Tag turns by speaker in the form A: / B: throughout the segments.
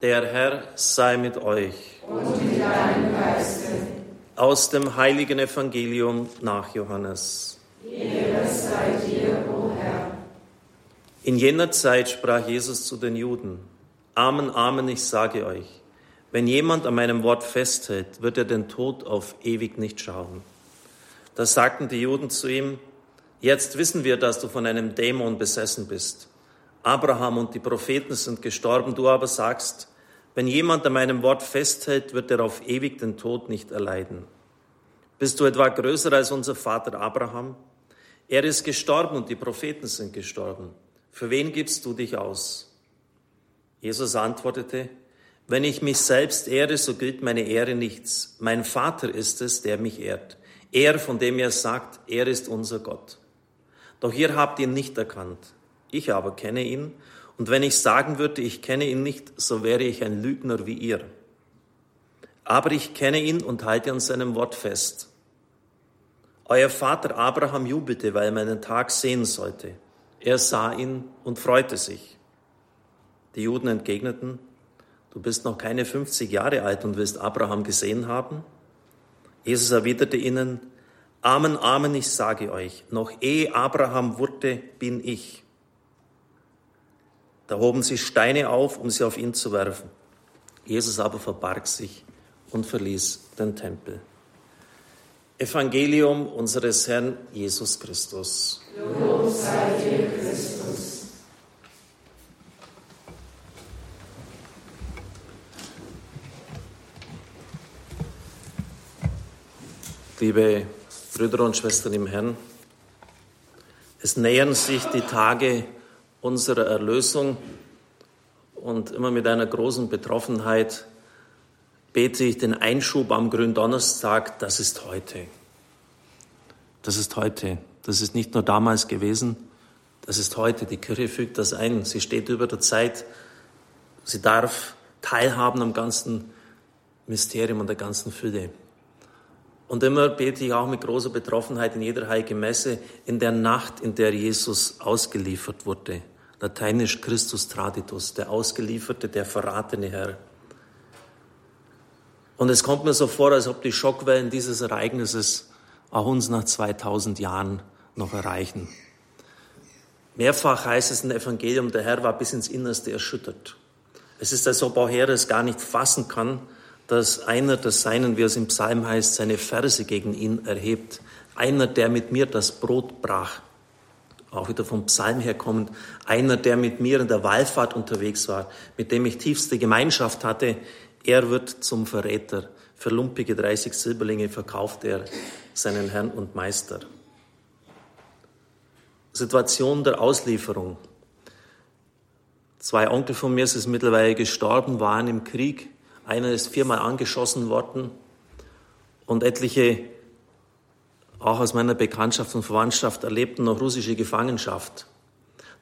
A: Der Herr sei mit euch.
B: Und mit deinem Geiste.
A: Aus dem heiligen Evangelium nach Johannes.
B: Ehre sei dir, o Herr.
A: In jener Zeit sprach Jesus zu den Juden, Amen, Amen, ich sage euch, wenn jemand an meinem Wort festhält, wird er den Tod auf ewig nicht schauen. Da sagten die Juden zu ihm, jetzt wissen wir, dass du von einem Dämon besessen bist. Abraham und die Propheten sind gestorben, du aber sagst, wenn jemand an meinem Wort festhält, wird er auf ewig den Tod nicht erleiden. Bist du etwa größer als unser Vater Abraham? Er ist gestorben und die Propheten sind gestorben. Für wen gibst du dich aus? Jesus antwortete, wenn ich mich selbst ehre, so gilt meine Ehre nichts. Mein Vater ist es, der mich ehrt. Er, von dem er sagt, er ist unser Gott. Doch ihr habt ihn nicht erkannt. Ich aber kenne ihn, und wenn ich sagen würde, ich kenne ihn nicht, so wäre ich ein Lügner wie ihr. Aber ich kenne ihn und halte an seinem Wort fest. Euer Vater Abraham jubelte, weil er meinen Tag sehen sollte. Er sah ihn und freute sich. Die Juden entgegneten, du bist noch keine 50 Jahre alt und wirst Abraham gesehen haben? Jesus erwiderte ihnen, Amen, Amen, ich sage euch, noch ehe Abraham wurde, bin ich. Da hoben sie Steine auf, um sie auf ihn zu werfen. Jesus aber verbarg sich und verließ den Tempel. Evangelium unseres Herrn Jesus Christus.
B: Lob sei dir, Christus.
A: Liebe Brüder und Schwestern im Herrn, es nähern sich die Tage unserer Erlösung und immer mit einer großen Betroffenheit bete ich den Einschub am Gründonnerstag, das ist heute. Das ist heute. Das ist nicht nur damals gewesen, das ist heute. Die Kirche fügt das ein. Sie steht über der Zeit. Sie darf teilhaben am ganzen Mysterium und der ganzen Fülle. Und immer bete ich auch mit großer Betroffenheit in jeder heiligen Messe in der Nacht, in der Jesus ausgeliefert wurde. Lateinisch Christus Traditus, der Ausgelieferte, der verratene Herr. Und es kommt mir so vor, als ob die Schockwellen dieses Ereignisses auch uns nach 2000 Jahren noch erreichen. Mehrfach heißt es im Evangelium, der Herr war bis ins Innerste erschüttert. Es ist, als ob auch er es gar nicht fassen kann, dass einer der Seinen, wie es im Psalm heißt, seine Verse gegen ihn erhebt. Einer, der mit mir das Brot brach. Auch wieder vom Psalm herkommend. Einer, der mit mir in der Wallfahrt unterwegs war, mit dem ich tiefste Gemeinschaft hatte. Er wird zum Verräter. Für lumpige 30 Silberlinge verkauft er seinen Herrn und Meister. Situation der Auslieferung. Zwei Onkel von mir sind mittlerweile gestorben, waren im Krieg einer ist viermal angeschossen worden und etliche, auch aus meiner Bekanntschaft und Verwandtschaft, erlebten noch russische Gefangenschaft.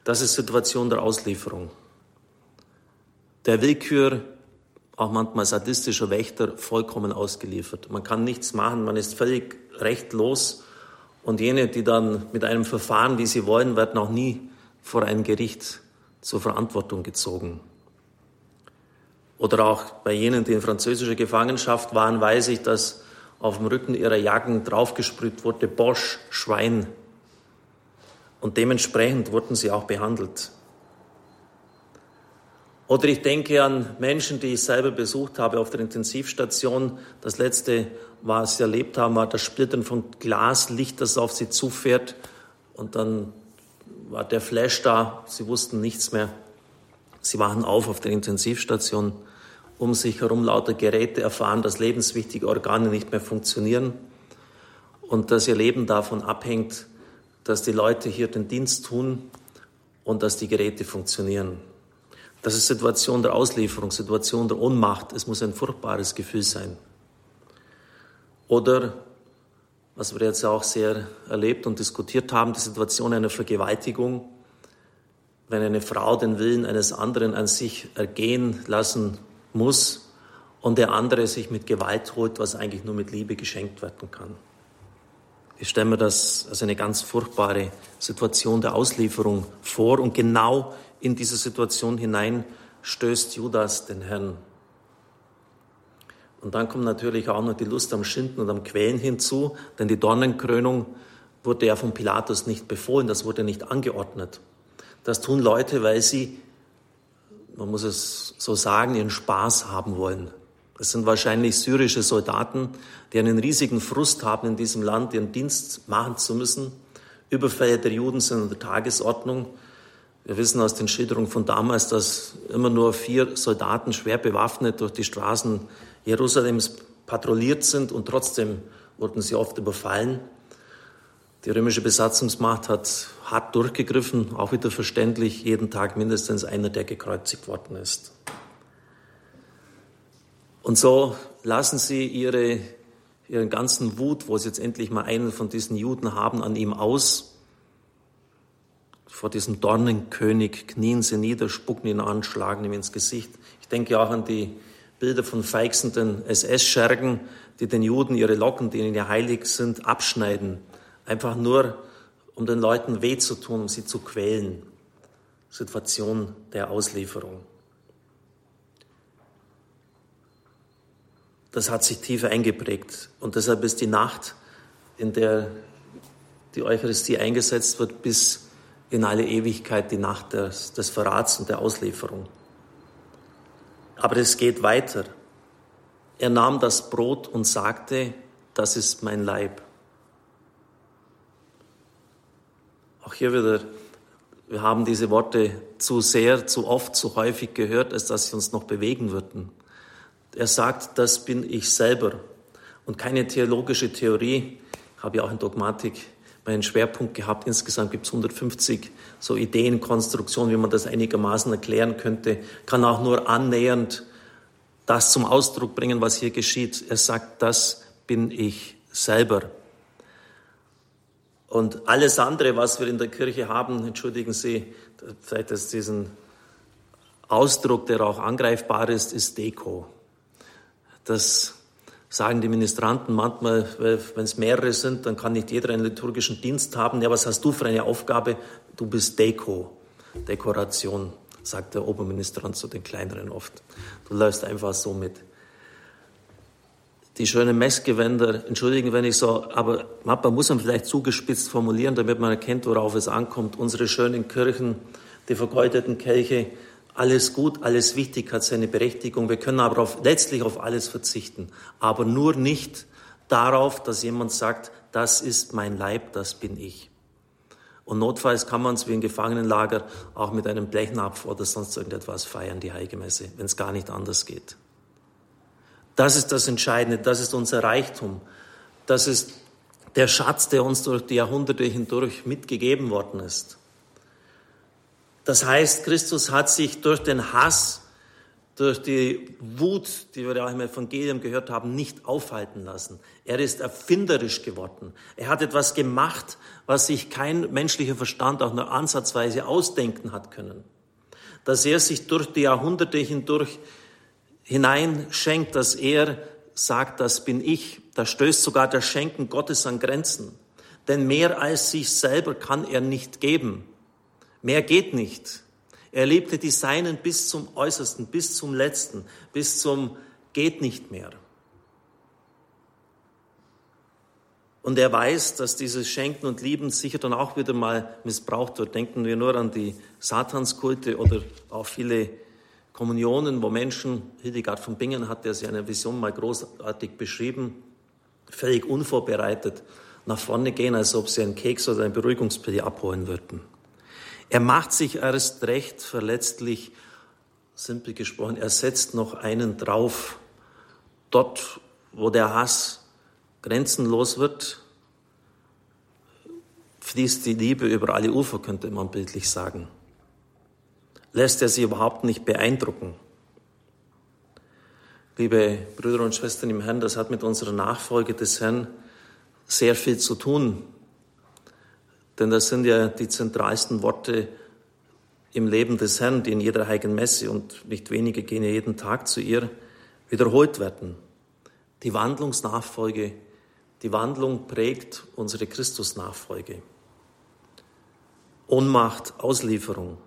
A: Das ist Situation der Auslieferung. Der Willkür, auch manchmal sadistischer Wächter, vollkommen ausgeliefert. Man kann nichts machen, man ist völlig rechtlos und jene, die dann mit einem Verfahren, wie sie wollen, werden auch nie vor ein Gericht zur Verantwortung gezogen. Oder auch bei jenen, die in französischer Gefangenschaft waren, weiß ich, dass auf dem Rücken ihrer Jacken draufgesprüht wurde, Bosch, Schwein. Und dementsprechend wurden sie auch behandelt. Oder ich denke an Menschen, die ich selber besucht habe auf der Intensivstation. Das letzte, was sie erlebt haben, war das Splittern von Glaslicht, das auf sie zufährt. Und dann war der Flash da. Sie wussten nichts mehr. Sie wachen auf auf der Intensivstation, um sich herum lauter Geräte erfahren, dass lebenswichtige Organe nicht mehr funktionieren und dass ihr Leben davon abhängt, dass die Leute hier den Dienst tun und dass die Geräte funktionieren. Das ist Situation der Auslieferung, Situation der Ohnmacht. Es muss ein furchtbares Gefühl sein. Oder, was wir jetzt auch sehr erlebt und diskutiert haben, die Situation einer Vergewaltigung wenn eine Frau den Willen eines anderen an sich ergehen lassen muss und der andere sich mit Gewalt holt, was eigentlich nur mit Liebe geschenkt werden kann. Ich stelle mir das als eine ganz furchtbare Situation der Auslieferung vor und genau in diese Situation hinein stößt Judas den Herrn. Und dann kommt natürlich auch noch die Lust am Schinden und am Quälen hinzu, denn die Dornenkrönung wurde ja von Pilatus nicht befohlen, das wurde nicht angeordnet. Das tun Leute, weil sie, man muss es so sagen, ihren Spaß haben wollen. Das sind wahrscheinlich syrische Soldaten, die einen riesigen Frust haben in diesem Land, ihren Dienst machen zu müssen. Überfälle der Juden sind an der Tagesordnung. Wir wissen aus den Schilderungen von damals, dass immer nur vier Soldaten schwer bewaffnet durch die Straßen Jerusalems patrouilliert sind und trotzdem wurden sie oft überfallen. Die römische Besatzungsmacht hat hart durchgegriffen, auch wieder verständlich, jeden Tag mindestens einer, der gekreuzigt worden ist. Und so lassen sie ihre, ihren ganzen Wut, wo sie jetzt endlich mal einen von diesen Juden haben, an ihm aus. Vor diesem Dornenkönig knien sie nieder, spucken ihn an, schlagen ihm ins Gesicht. Ich denke auch an die Bilder von feixenden SS-Schergen, die den Juden ihre Locken, die ihnen ja heilig sind, abschneiden. Einfach nur, um den Leuten weh zu tun, um sie zu quälen. Situation der Auslieferung. Das hat sich tief eingeprägt. Und deshalb ist die Nacht, in der die Eucharistie eingesetzt wird, bis in alle Ewigkeit die Nacht des, des Verrats und der Auslieferung. Aber es geht weiter. Er nahm das Brot und sagte, das ist mein Leib. Auch hier wieder, wir haben diese Worte zu sehr, zu oft, zu häufig gehört, als dass sie uns noch bewegen würden. Er sagt, das bin ich selber. Und keine theologische Theorie, ich habe ja auch in Dogmatik meinen Schwerpunkt gehabt. Insgesamt gibt es 150 so Ideenkonstruktionen, wie man das einigermaßen erklären könnte. Kann auch nur annähernd das zum Ausdruck bringen, was hier geschieht. Er sagt, das bin ich selber. Und alles andere, was wir in der Kirche haben, entschuldigen Sie, vielleicht ist diesen Ausdruck, der auch angreifbar ist, ist Deko. Das sagen die Ministranten manchmal, wenn es mehrere sind, dann kann nicht jeder einen liturgischen Dienst haben. Ja, was hast du für eine Aufgabe? Du bist Deko, Dekoration, sagt der Oberministrant zu den kleineren oft. Du läufst einfach so mit. Die schönen Messgewänder, entschuldigen, wenn ich so, aber man muss man vielleicht zugespitzt formulieren, damit man erkennt, worauf es ankommt. Unsere schönen Kirchen, die vergeudeten Kelche, alles gut, alles wichtig, hat seine Berechtigung. Wir können aber auf, letztlich auf alles verzichten, aber nur nicht darauf, dass jemand sagt, das ist mein Leib, das bin ich. Und notfalls kann man es wie im Gefangenenlager auch mit einem Blechnapf oder sonst irgendetwas feiern, die Heilige Messe, wenn es gar nicht anders geht. Das ist das Entscheidende, das ist unser Reichtum, das ist der Schatz, der uns durch die Jahrhunderte hindurch mitgegeben worden ist. Das heißt, Christus hat sich durch den Hass, durch die Wut, die wir auch im Evangelium gehört haben, nicht aufhalten lassen. Er ist erfinderisch geworden. Er hat etwas gemacht, was sich kein menschlicher Verstand auch nur ansatzweise ausdenken hat können. Dass er sich durch die Jahrhunderte hindurch hineinschenkt, dass er sagt, das bin ich. Da stößt sogar der Schenken Gottes an Grenzen. Denn mehr als sich selber kann er nicht geben. Mehr geht nicht. Er liebte die Seinen bis zum Äußersten, bis zum Letzten, bis zum geht nicht mehr. Und er weiß, dass dieses Schenken und Lieben sicher dann auch wieder mal missbraucht wird. Denken wir nur an die Satanskulte oder auch viele Kommunionen, wo Menschen, Hildegard von Bingen hat ja seine Vision mal großartig beschrieben, völlig unvorbereitet nach vorne gehen, als ob sie einen Keks oder ein Beruhigungspille abholen würden. Er macht sich erst recht verletzlich, simpel gesprochen, er setzt noch einen drauf. Dort, wo der Hass grenzenlos wird, fließt die Liebe über alle Ufer, könnte man bildlich sagen. Lässt er sie überhaupt nicht beeindrucken. Liebe Brüder und Schwestern im Herrn, das hat mit unserer Nachfolge des Herrn sehr viel zu tun. Denn das sind ja die zentralsten Worte im Leben des Herrn, die in jeder heiligen Messe und nicht wenige gehen ja jeden Tag zu ihr, wiederholt werden. Die Wandlungsnachfolge, die Wandlung prägt unsere Christusnachfolge. Ohnmacht, Auslieferung,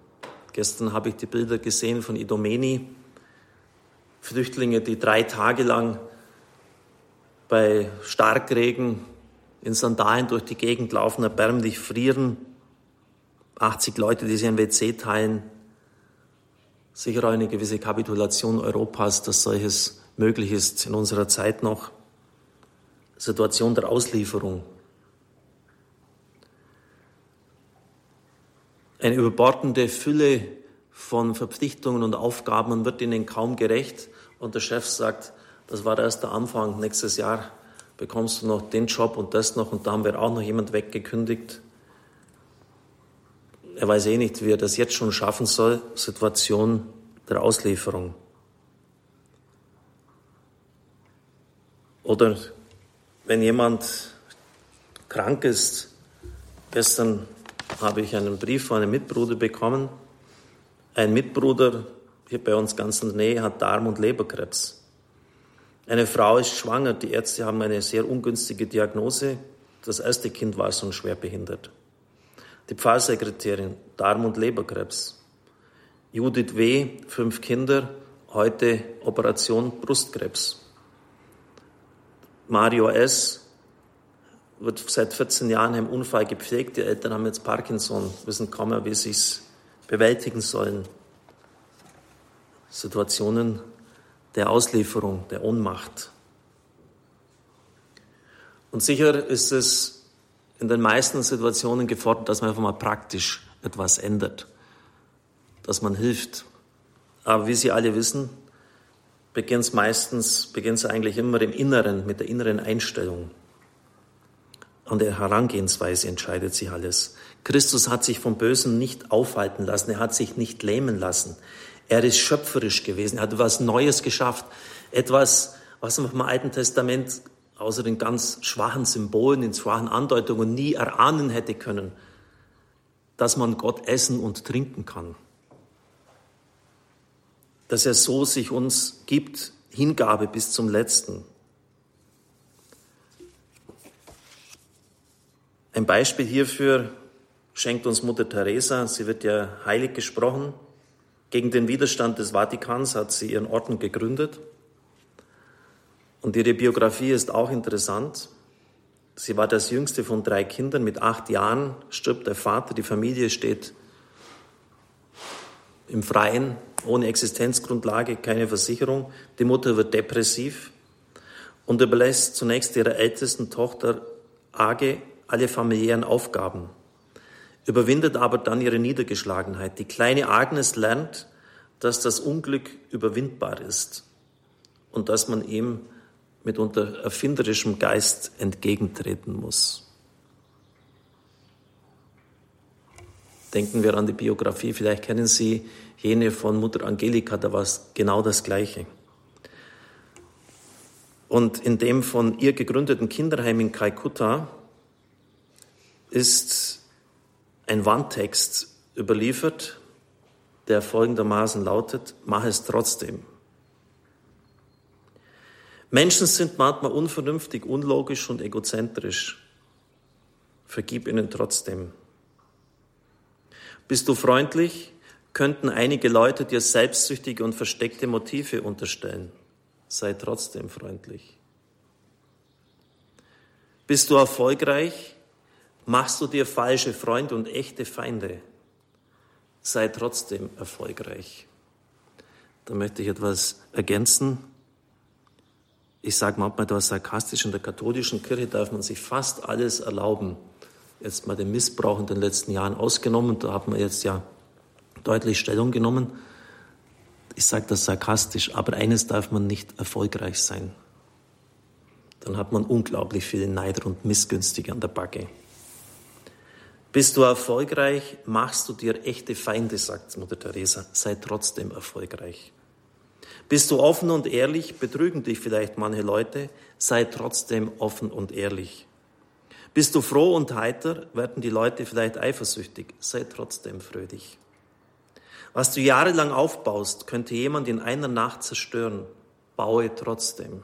A: Gestern habe ich die Bilder gesehen von Idomeni, Flüchtlinge, die drei Tage lang bei Starkregen in Sandalen durch die Gegend laufen, erbärmlich frieren. 80 Leute, die sich ein WC teilen. Sicher eine gewisse Kapitulation Europas, dass solches möglich ist in unserer Zeit noch. Situation der Auslieferung. Eine überbordende Fülle von Verpflichtungen und Aufgaben und wird ihnen kaum gerecht. Und der Chef sagt, das war erst der Anfang, nächstes Jahr bekommst du noch den Job und das noch und da haben wir auch noch jemand weggekündigt. Er weiß eh nicht, wie er das jetzt schon schaffen soll, Situation der Auslieferung. Oder wenn jemand krank ist, gestern habe ich einen Brief von einem Mitbruder bekommen. Ein Mitbruder hier bei uns ganz in der Nähe hat Darm- und Leberkrebs. Eine Frau ist schwanger, die Ärzte haben eine sehr ungünstige Diagnose. Das erste Kind war schon schwer behindert. Die Pfarrsekretärin, Darm- und Leberkrebs. Judith W., fünf Kinder, heute Operation Brustkrebs. Mario S., wird seit 14 Jahren im Unfall gepflegt. Die Eltern haben jetzt Parkinson, wissen kaum mehr, wie sie es bewältigen sollen. Situationen der Auslieferung, der Ohnmacht. Und sicher ist es in den meisten Situationen gefordert, dass man einfach mal praktisch etwas ändert, dass man hilft. Aber wie Sie alle wissen, beginnt es meistens, beginnt es eigentlich immer im Inneren, mit der inneren Einstellung. An der Herangehensweise entscheidet sich alles. Christus hat sich vom Bösen nicht aufhalten lassen, er hat sich nicht lähmen lassen. Er ist schöpferisch gewesen, er hat etwas Neues geschafft, etwas, was man im Alten Testament außer den ganz schwachen Symbolen, den schwachen Andeutungen nie erahnen hätte können, dass man Gott essen und trinken kann. Dass er so sich uns gibt, Hingabe bis zum Letzten. Ein Beispiel hierfür schenkt uns Mutter Teresa. Sie wird ja heilig gesprochen. Gegen den Widerstand des Vatikans hat sie ihren Orden gegründet. Und ihre Biografie ist auch interessant. Sie war das jüngste von drei Kindern. Mit acht Jahren stirbt der Vater. Die Familie steht im Freien, ohne Existenzgrundlage, keine Versicherung. Die Mutter wird depressiv und überlässt zunächst ihrer ältesten Tochter Age alle familiären Aufgaben, überwindet aber dann ihre Niedergeschlagenheit. Die kleine Agnes lernt, dass das Unglück überwindbar ist und dass man ihm mit unter erfinderischem Geist entgegentreten muss. Denken wir an die Biografie, vielleicht kennen Sie jene von Mutter Angelika, da war es genau das Gleiche. Und in dem von ihr gegründeten Kinderheim in Kalkutta ist ein Wandtext überliefert, der folgendermaßen lautet, mach es trotzdem. Menschen sind manchmal unvernünftig, unlogisch und egozentrisch. Vergib ihnen trotzdem. Bist du freundlich, könnten einige Leute dir selbstsüchtige und versteckte Motive unterstellen. Sei trotzdem freundlich. Bist du erfolgreich, Machst du dir falsche Freunde und echte Feinde, sei trotzdem erfolgreich. Da möchte ich etwas ergänzen. Ich sage manchmal etwas sarkastisch, in der katholischen Kirche darf man sich fast alles erlauben. Jetzt mal den Missbrauch in den letzten Jahren ausgenommen, da hat man jetzt ja deutlich Stellung genommen. Ich sage das sarkastisch, aber eines darf man nicht erfolgreich sein. Dann hat man unglaublich viele Neider und Missgünstige an der Backe. Bist du erfolgreich, machst du dir echte Feinde, sagt Mutter Teresa. Sei trotzdem erfolgreich. Bist du offen und ehrlich, betrügen dich vielleicht manche Leute, sei trotzdem offen und ehrlich. Bist du froh und heiter, werden die Leute vielleicht eifersüchtig, sei trotzdem fröhlich. Was du jahrelang aufbaust, könnte jemand in einer Nacht zerstören, baue trotzdem.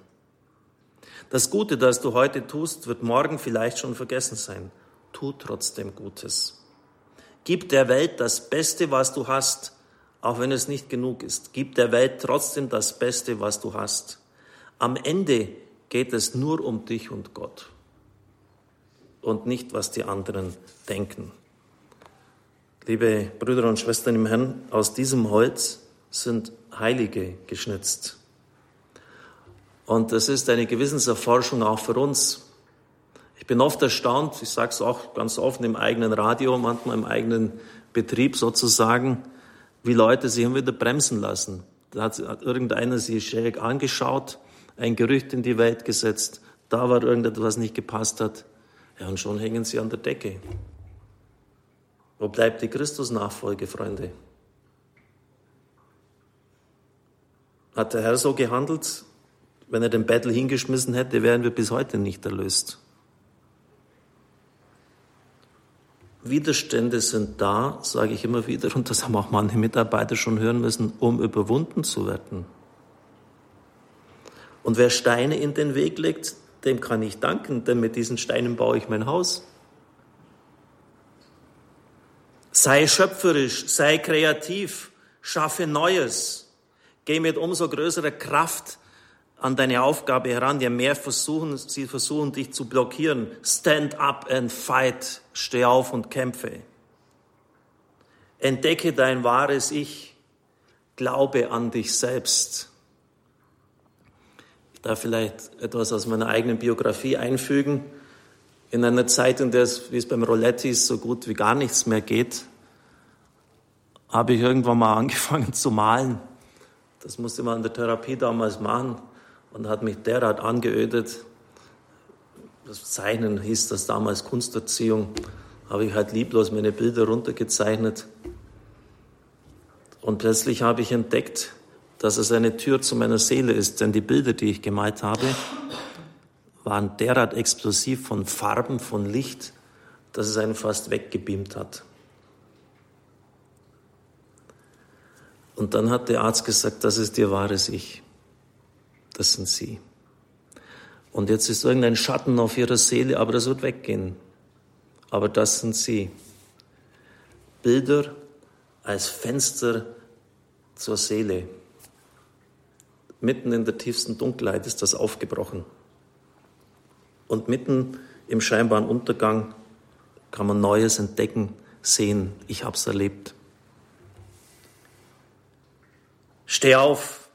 A: Das Gute, das du heute tust, wird morgen vielleicht schon vergessen sein tu trotzdem Gutes. Gib der Welt das Beste, was du hast, auch wenn es nicht genug ist. Gib der Welt trotzdem das Beste, was du hast. Am Ende geht es nur um dich und Gott und nicht, was die anderen denken. Liebe Brüder und Schwestern im Herrn, aus diesem Holz sind Heilige geschnitzt. Und das ist eine Gewissenserforschung auch für uns. Ich bin oft erstaunt, ich sage es auch ganz offen im eigenen Radio, manchmal im eigenen Betrieb sozusagen, wie Leute sich immer wieder bremsen lassen. Da hat, irgendeiner sich schräg angeschaut, ein Gerücht in die Welt gesetzt, da war irgendetwas, was nicht gepasst hat. Ja, und schon hängen sie an der Decke. Wo bleibt die Christusnachfolge, Freunde? Hat der Herr so gehandelt? Wenn er den Bettel hingeschmissen hätte, wären wir bis heute nicht erlöst. Widerstände sind da, sage ich immer wieder, und das haben auch manche Mitarbeiter schon hören müssen, um überwunden zu werden. Und wer Steine in den Weg legt, dem kann ich danken, denn mit diesen Steinen baue ich mein Haus. Sei schöpferisch, sei kreativ, schaffe Neues. Geh mit umso größerer Kraft an deine Aufgabe heran, je mehr versuchen, sie versuchen, dich zu blockieren. Stand up and fight. Steh auf und kämpfe. Entdecke dein wahres Ich. Glaube an dich selbst. Ich darf vielleicht etwas aus meiner eigenen Biografie einfügen. In einer Zeit, in der es, wie es beim Roletti ist, so gut wie gar nichts mehr geht, habe ich irgendwann mal angefangen zu malen. Das musste man in der Therapie damals machen und hat mich derart angeödet. Das Zeichnen hieß das damals Kunsterziehung. Habe ich halt lieblos meine Bilder runtergezeichnet. Und plötzlich habe ich entdeckt, dass es eine Tür zu meiner Seele ist, denn die Bilder, die ich gemalt habe, waren derart explosiv von Farben, von Licht, dass es einen fast weggebeamt hat. Und dann hat der Arzt gesagt, das ist ihr wahres Ich. Das sind Sie. Und jetzt ist irgendein Schatten auf Ihrer Seele, aber das wird weggehen. Aber das sind Sie. Bilder als Fenster zur Seele. Mitten in der tiefsten Dunkelheit ist das aufgebrochen. Und mitten im scheinbaren Untergang kann man Neues entdecken, sehen. Ich habe es erlebt. Steh auf.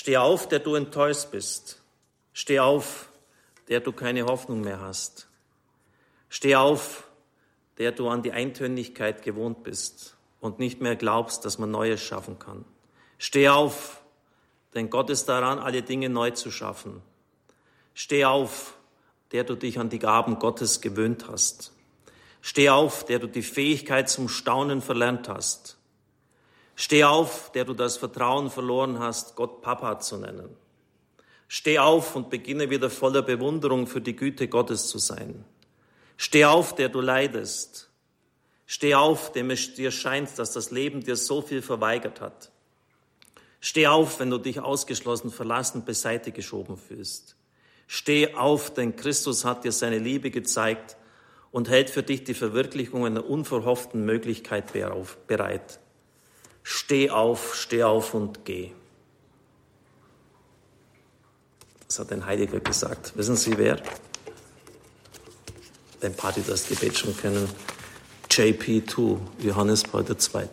A: Steh auf, der du enttäuscht bist. Steh auf, der du keine Hoffnung mehr hast. Steh auf, der du an die Eintönigkeit gewohnt bist und nicht mehr glaubst, dass man Neues schaffen kann. Steh auf, denn Gott ist daran, alle Dinge neu zu schaffen. Steh auf, der du dich an die Gaben Gottes gewöhnt hast. Steh auf, der du die Fähigkeit zum Staunen verlernt hast. Steh auf, der du das Vertrauen verloren hast, Gott Papa zu nennen. Steh auf und beginne wieder voller Bewunderung für die Güte Gottes zu sein. Steh auf, der du leidest. Steh auf, dem es dir scheint, dass das Leben dir so viel verweigert hat. Steh auf, wenn du dich ausgeschlossen, verlassen, beiseite geschoben fühlst. Steh auf, denn Christus hat dir seine Liebe gezeigt und hält für dich die Verwirklichung einer unverhofften Möglichkeit bereit. Steh auf, steh auf und geh. Das hat ein Heiliger gesagt. Wissen Sie wer? Ein paar, die das Gebet schon kennen. JP2, Johannes Paul II.